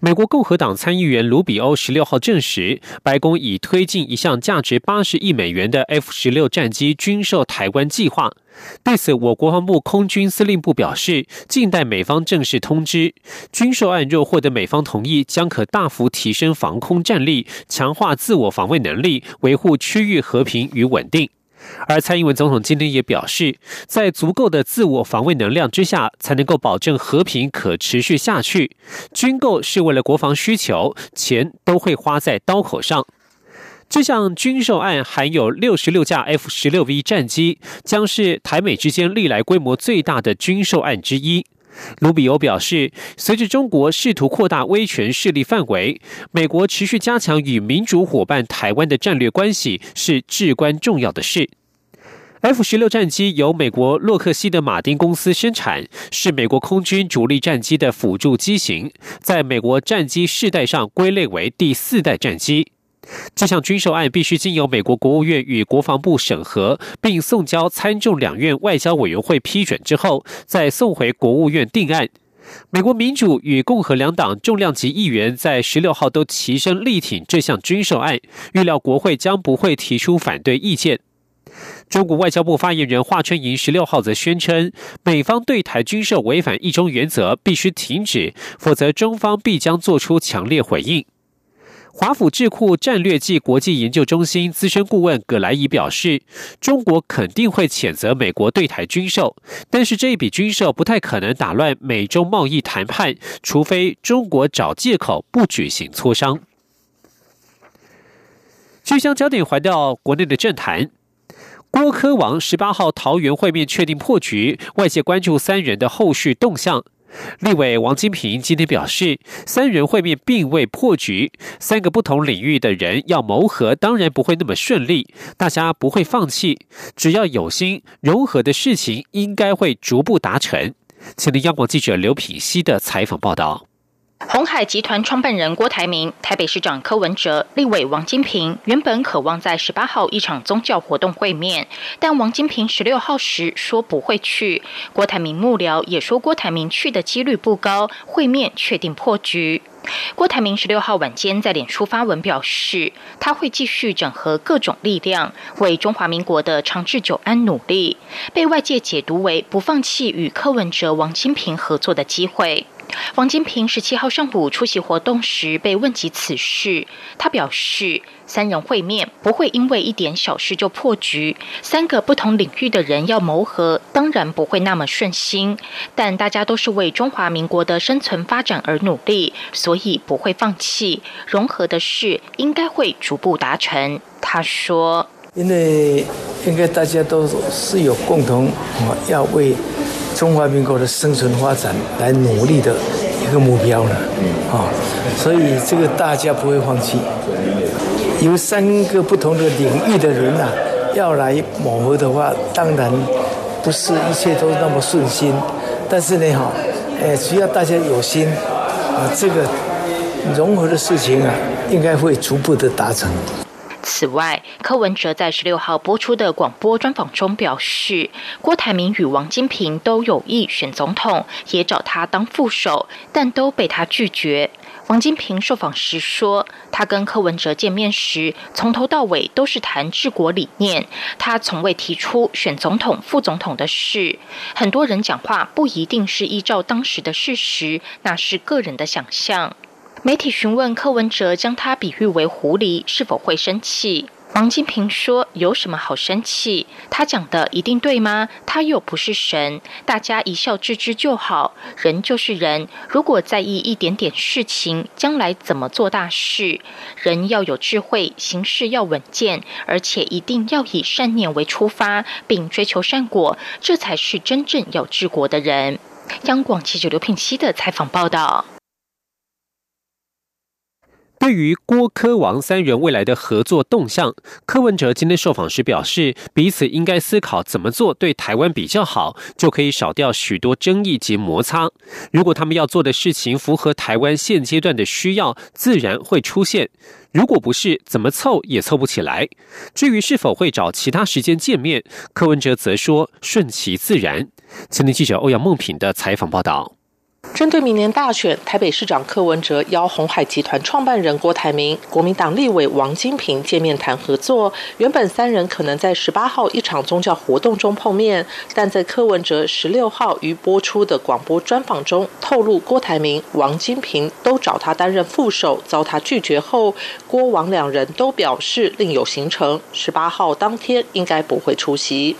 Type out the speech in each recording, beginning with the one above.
美国共和党参议员卢比欧十六号证实，白宫已推进一项价值八十亿美元的 F 十六战机军售台湾计划。对此，我国防部空军司令部表示，静待美方正式通知。军售案若获得美方同意，将可大幅提升防空战力，强化自我防卫能力，维护区域和平与稳定。而蔡英文总统今天也表示，在足够的自我防卫能量之下，才能够保证和平可持续下去。军购是为了国防需求，钱都会花在刀口上。这项军售案含有六十六架 F 十六 V 战机，将是台美之间历来规模最大的军售案之一。卢比欧表示，随着中国试图扩大威权势力范围，美国持续加强与民主伙伴台湾的战略关系是至关重要的事。F 十六战机由美国洛克希德马丁公司生产，是美国空军主力战机的辅助机型，在美国战机世代上归类为第四代战机。这项军售案必须经由美国国务院与国防部审核，并送交参众两院外交委员会批准之后，再送回国务院定案。美国民主与共和两党重量级议员在十六号都齐声力挺这项军售案，预料国会将不会提出反对意见。中国外交部发言人华春莹十六号则宣称，美方对台军售违反一中原则，必须停止，否则中方必将做出强烈回应。华府智库战略暨国际研究中心资深顾问葛莱仪表示，中国肯定会谴责美国对台军售，但是这一笔军售不太可能打乱美中贸易谈判，除非中国找借口不举行磋商。据将焦点回到国内的政坛，郭科王十八号桃园会面确定破局，外界关注三人的后续动向。立委王金平今天表示，三人会面并未破局，三个不同领域的人要谋合，当然不会那么顺利，大家不会放弃，只要有心，融合的事情应该会逐步达成。请听央广记者刘品熙的采访报道。红海集团创办人郭台铭、台北市长柯文哲、立委王金平原本渴望在十八号一场宗教活动会面，但王金平十六号时说不会去。郭台铭幕僚也说郭台铭去的几率不高，会面确定破局。郭台铭十六号晚间在脸书发文表示，他会继续整合各种力量，为中华民国的长治久安努力。被外界解读为不放弃与柯文哲、王金平合作的机会。王金平十七号上午出席活动时被问及此事，他表示，三人会面不会因为一点小事就破局，三个不同领域的人要谋合，当然不会那么顺心，但大家都是为中华民国的生存发展而努力，所以不会放弃融合的事，应该会逐步达成。他说，因为应该大家都是有共同要为。中华民国的生存发展来努力的一个目标了，啊，所以这个大家不会放弃。有三个不同的领域的人呐，要来磨合的话，当然不是一切都那么顺心，但是呢，哈，哎，只要大家有心，啊，这个融合的事情啊，应该会逐步的达成。此外，柯文哲在十六号播出的广播专访中表示，郭台铭与王金平都有意选总统，也找他当副手，但都被他拒绝。王金平受访时说，他跟柯文哲见面时，从头到尾都是谈治国理念，他从未提出选总统、副总统的事。很多人讲话不一定是依照当时的事实，那是个人的想象。媒体询问柯文哲将他比喻为狐狸，是否会生气？王金平说：“有什么好生气？他讲的一定对吗？他又不是神，大家一笑置之就好。人就是人，如果在意一点点事情，将来怎么做大事？人要有智慧，行事要稳健，而且一定要以善念为出发，并追求善果，这才是真正要治国的人。”央广记者刘品熙的采访报道。对于郭柯王三人未来的合作动向，柯文哲今天受访时表示，彼此应该思考怎么做对台湾比较好，就可以少掉许多争议及摩擦。如果他们要做的事情符合台湾现阶段的需要，自然会出现；如果不是，怎么凑也凑不起来。至于是否会找其他时间见面，柯文哲则说顺其自然。前天记者欧阳梦品的采访报道。针对明年大选，台北市长柯文哲邀红海集团创办人郭台铭、国民党立委王金平见面谈合作。原本三人可能在十八号一场宗教活动中碰面，但在柯文哲十六号于播出的广播专访中透露，郭台铭、王金平都找他担任副手，遭他拒绝后，郭王两人都表示另有行程，十八号当天应该不会出席。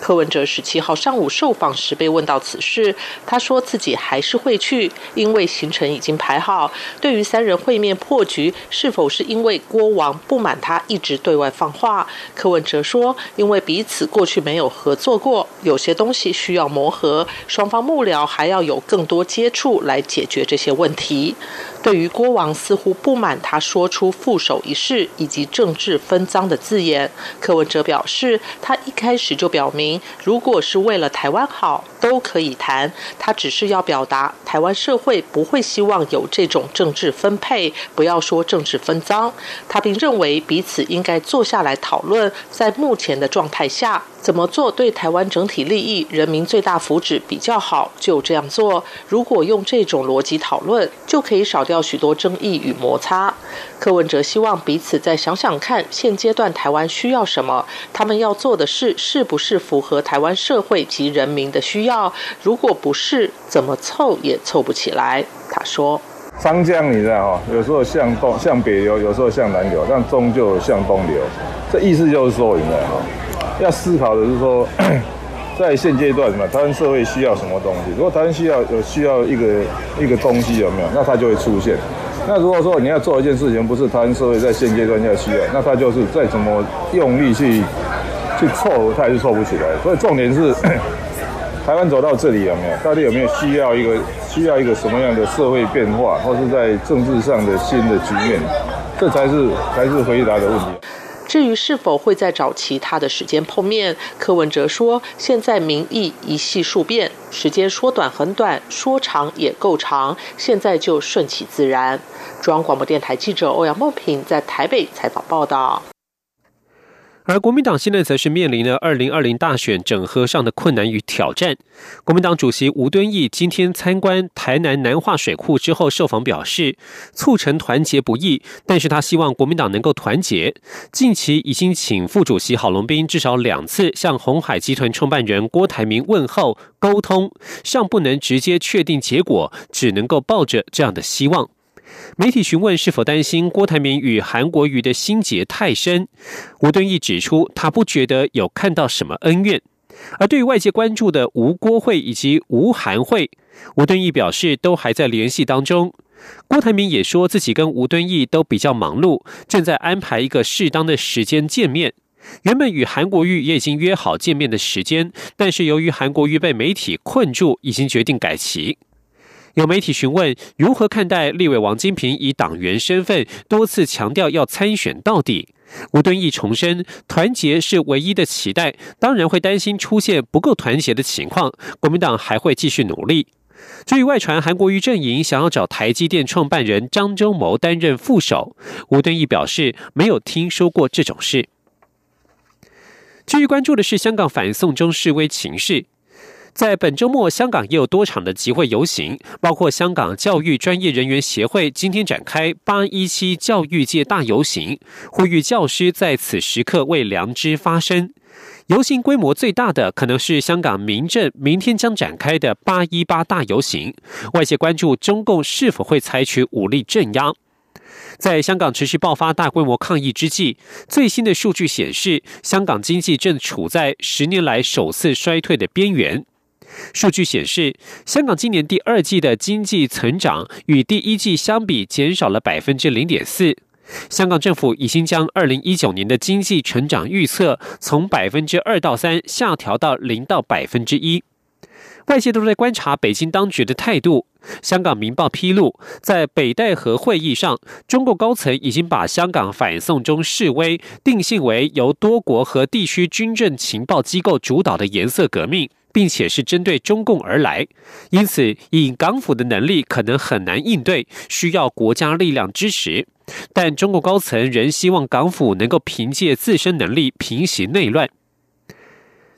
柯文哲十七号上午受访时被问到此事，他说自己还是会去，因为行程已经排好。对于三人会面破局，是否是因为郭王不满他一直对外放话？柯文哲说，因为彼此过去没有合作过，有些东西需要磨合，双方幕僚还要有更多接触来解决这些问题。对于郭王似乎不满他说出副手一事以及政治分赃的字眼，柯文哲表示，他一开始就表明，如果是为了台湾好，都可以谈。他只是要表达，台湾社会不会希望有这种政治分配，不要说政治分赃。他并认为彼此应该坐下来讨论，在目前的状态下。怎么做对台湾整体利益、人民最大福祉比较好，就这样做。如果用这种逻辑讨论，就可以少掉许多争议与摩擦。柯文哲希望彼此再想想看，现阶段台湾需要什么，他们要做的事是不是符合台湾社会及人民的需要？如果不是，怎么凑也凑不起来。他说：“长江你知道哈，有时候向东向北流，有时候向南流，但终究向东流。这意思就是说，你知道哈。”要思考的是说，在现阶段嘛，台湾社会需要什么东西？如果台湾需要有需要一个一个东西有没有？那它就会出现。那如果说你要做一件事情，不是台湾社会在现阶段要需要，那他就是再怎么用力去去凑，他也是凑不起来。所以重点是，台湾走到这里有没有？到底有没有需要一个需要一个什么样的社会变化，或是在政治上的新的局面？这才是才是回答的问题。至于是否会再找其他的时间碰面，柯文哲说：“现在民意一系数变，时间说短很短，说长也够长，现在就顺其自然。”中央广播电台记者欧阳梦平在台北采访报道。而国民党现在则是面临了二零二零大选整合上的困难与挑战。国民党主席吴敦义今天参观台南南化水库之后受访表示，促成团结不易，但是他希望国民党能够团结。近期已经请副主席郝龙斌至少两次向红海集团创办人郭台铭问候沟通，尚不能直接确定结果，只能够抱着这样的希望。媒体询问是否担心郭台铭与韩国瑜的心结太深，吴敦义指出，他不觉得有看到什么恩怨。而对于外界关注的吴郭会以及吴韩会，吴敦义表示都还在联系当中。郭台铭也说自己跟吴敦义都比较忙碌，正在安排一个适当的时间见面。原本与韩国瑜也已经约好见面的时间，但是由于韩国瑜被媒体困住，已经决定改期。有媒体询问如何看待立委王金平以党员身份多次强调要参选到底，吴敦义重申团结是唯一的期待，当然会担心出现不够团结的情况，国民党还会继续努力。至于外传韩国瑜阵营想要找台积电创办人张忠谋担任副手，吴敦义表示没有听说过这种事。至于关注的是香港反送中示威情势。在本周末，香港也有多场的集会游行，包括香港教育专业人员协会今天展开“八一七教育界大游行”，呼吁教师在此时刻为良知发声。游行规模最大的可能是香港民政明天将展开的“八一八大游行”，外界关注中共是否会采取武力镇压。在香港持续爆发大规模抗议之际，最新的数据显示，香港经济正处在十年来首次衰退的边缘。数据显示，香港今年第二季的经济成长与第一季相比减少了百分之零点四。香港政府已经将二零一九年的经济成长预测从百分之二到三下调到零到百分之一。外界都在观察北京当局的态度。香港《明报》披露，在北戴河会议上，中共高层已经把香港反送中示威定性为由多国和地区军政情报机构主导的颜色革命，并且是针对中共而来。因此，以港府的能力可能很难应对，需要国家力量支持。但中国高层仍希望港府能够凭借自身能力平息内乱。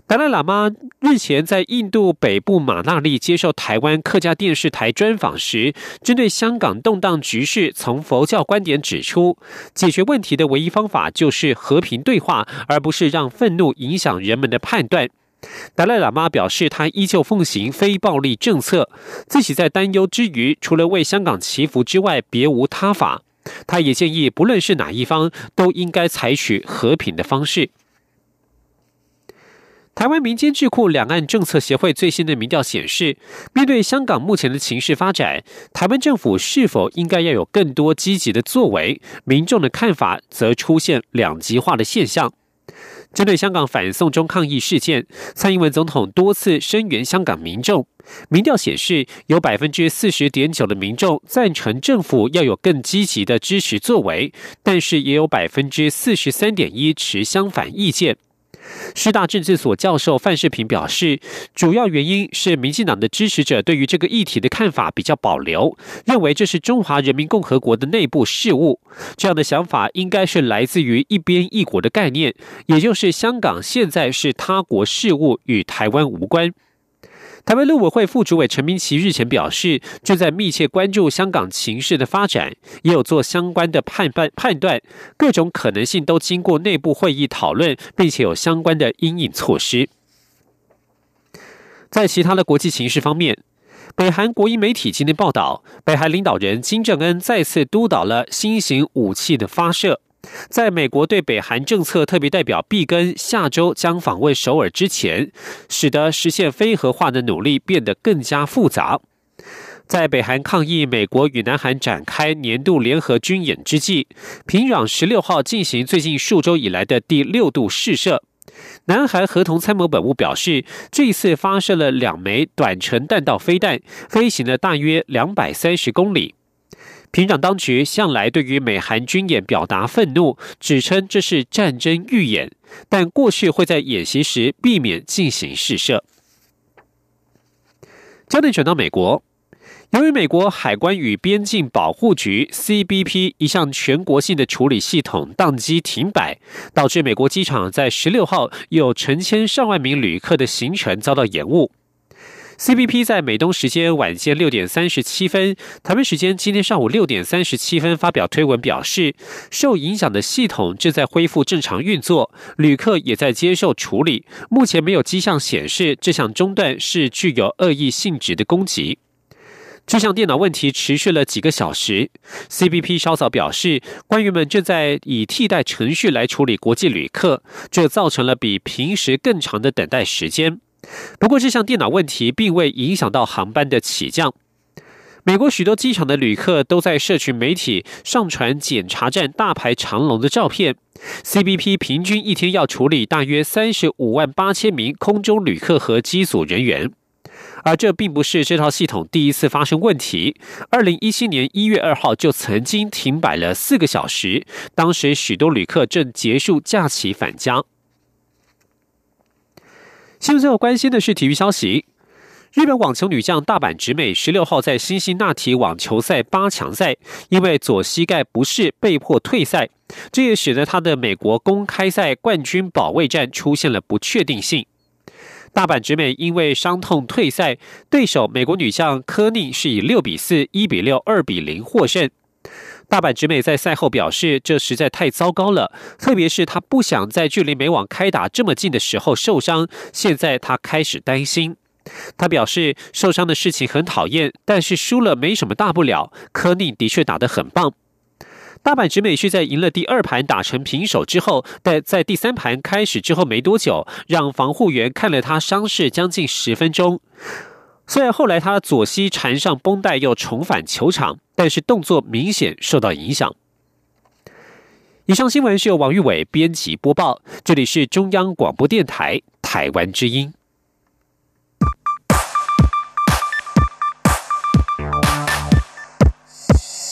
达赖喇嘛日前在印度北部马纳利接受台湾客家电视台专访时，针对香港动荡局势，从佛教观点指出，解决问题的唯一方法就是和平对话，而不是让愤怒影响人们的判断。达赖喇嘛表示，他依旧奉行非暴力政策，自己在担忧之余，除了为香港祈福之外，别无他法。他也建议，不论是哪一方，都应该采取和平的方式。台湾民间智库两岸政策协会最新的民调显示，面对香港目前的情势发展，台湾政府是否应该要有更多积极的作为？民众的看法则出现两极化的现象。针对香港反送中抗议事件，蔡英文总统多次声援香港民众。民调显示，有百分之四十点九的民众赞成政府要有更积极的支持作为，但是也有百分之四十三点一持相反意见。师大政治所教授范世平表示，主要原因是民进党的支持者对于这个议题的看法比较保留，认为这是中华人民共和国的内部事务。这样的想法应该是来自于一边一国的概念，也就是香港现在是他国事务，与台湾无关。台湾陆委会副主委陈明奇日前表示，正在密切关注香港情势的发展，也有做相关的判判判断，各种可能性都经过内部会议讨论，并且有相关的应应措施。在其他的国际形势方面，北韩国营媒体今天报道，北韩领导人金正恩再次督导了新型武器的发射。在美国对北韩政策特别代表毕根下周将访问首尔之前，使得实现非核化的努力变得更加复杂。在北韩抗议美国与南韩展开年度联合军演之际，平壤十六号进行最近数周以来的第六度试射。南韩合同参谋本部表示，这一次发射了两枚短程弹道飞弹，飞行了大约两百三十公里。平壤当局向来对于美韩军演表达愤怒，指称这是战争预演，但过去会在演习时避免进行试射。焦点转到美国，由于美国海关与边境保护局 （CBP） 一项全国性的处理系统宕机停摆，导致美国机场在十六号有成千上万名旅客的行程遭到延误。CBP 在美东时间晚间六点三十七分，台湾时间今天上午六点三十七分发表推文表示，受影响的系统正在恢复正常运作，旅客也在接受处理。目前没有迹象显示这项中断是具有恶意性质的攻击。这项电脑问题持续了几个小时。CBP 稍早表示，官员们正在以替代程序来处理国际旅客，这造成了比平时更长的等待时间。不过，这项电脑问题并未影响到航班的起降。美国许多机场的旅客都在社群媒体上传检查站大排长龙的照片。CBP 平均一天要处理大约三十五万八千名空中旅客和机组人员，而这并不是这套系统第一次发生问题。二零一七年一月二号就曾经停摆了四个小时，当时许多旅客正结束假期返家。新闻最后关心的是体育消息。日本网球女将大阪直美十六号在新辛那提网球赛八强赛，因为左膝盖不适被迫退赛，这也使得她的美国公开赛冠军保卫战出现了不确定性。大阪直美因为伤痛退赛，对手美国女将科宁是以六比四、一比六、二比零获胜。大阪直美在赛后表示，这实在太糟糕了，特别是他不想在距离美网开打这么近的时候受伤。现在他开始担心。他表示，受伤的事情很讨厌，但是输了没什么大不了。科宁的确打得很棒。大阪直美是在赢了第二盘打成平手之后，在在第三盘开始之后没多久，让防护员看了他伤势将近十分钟。虽然后来他左膝缠上绷带又重返球场，但是动作明显受到影响。以上新闻是由王玉伟编辑播报，这里是中央广播电台台湾之音。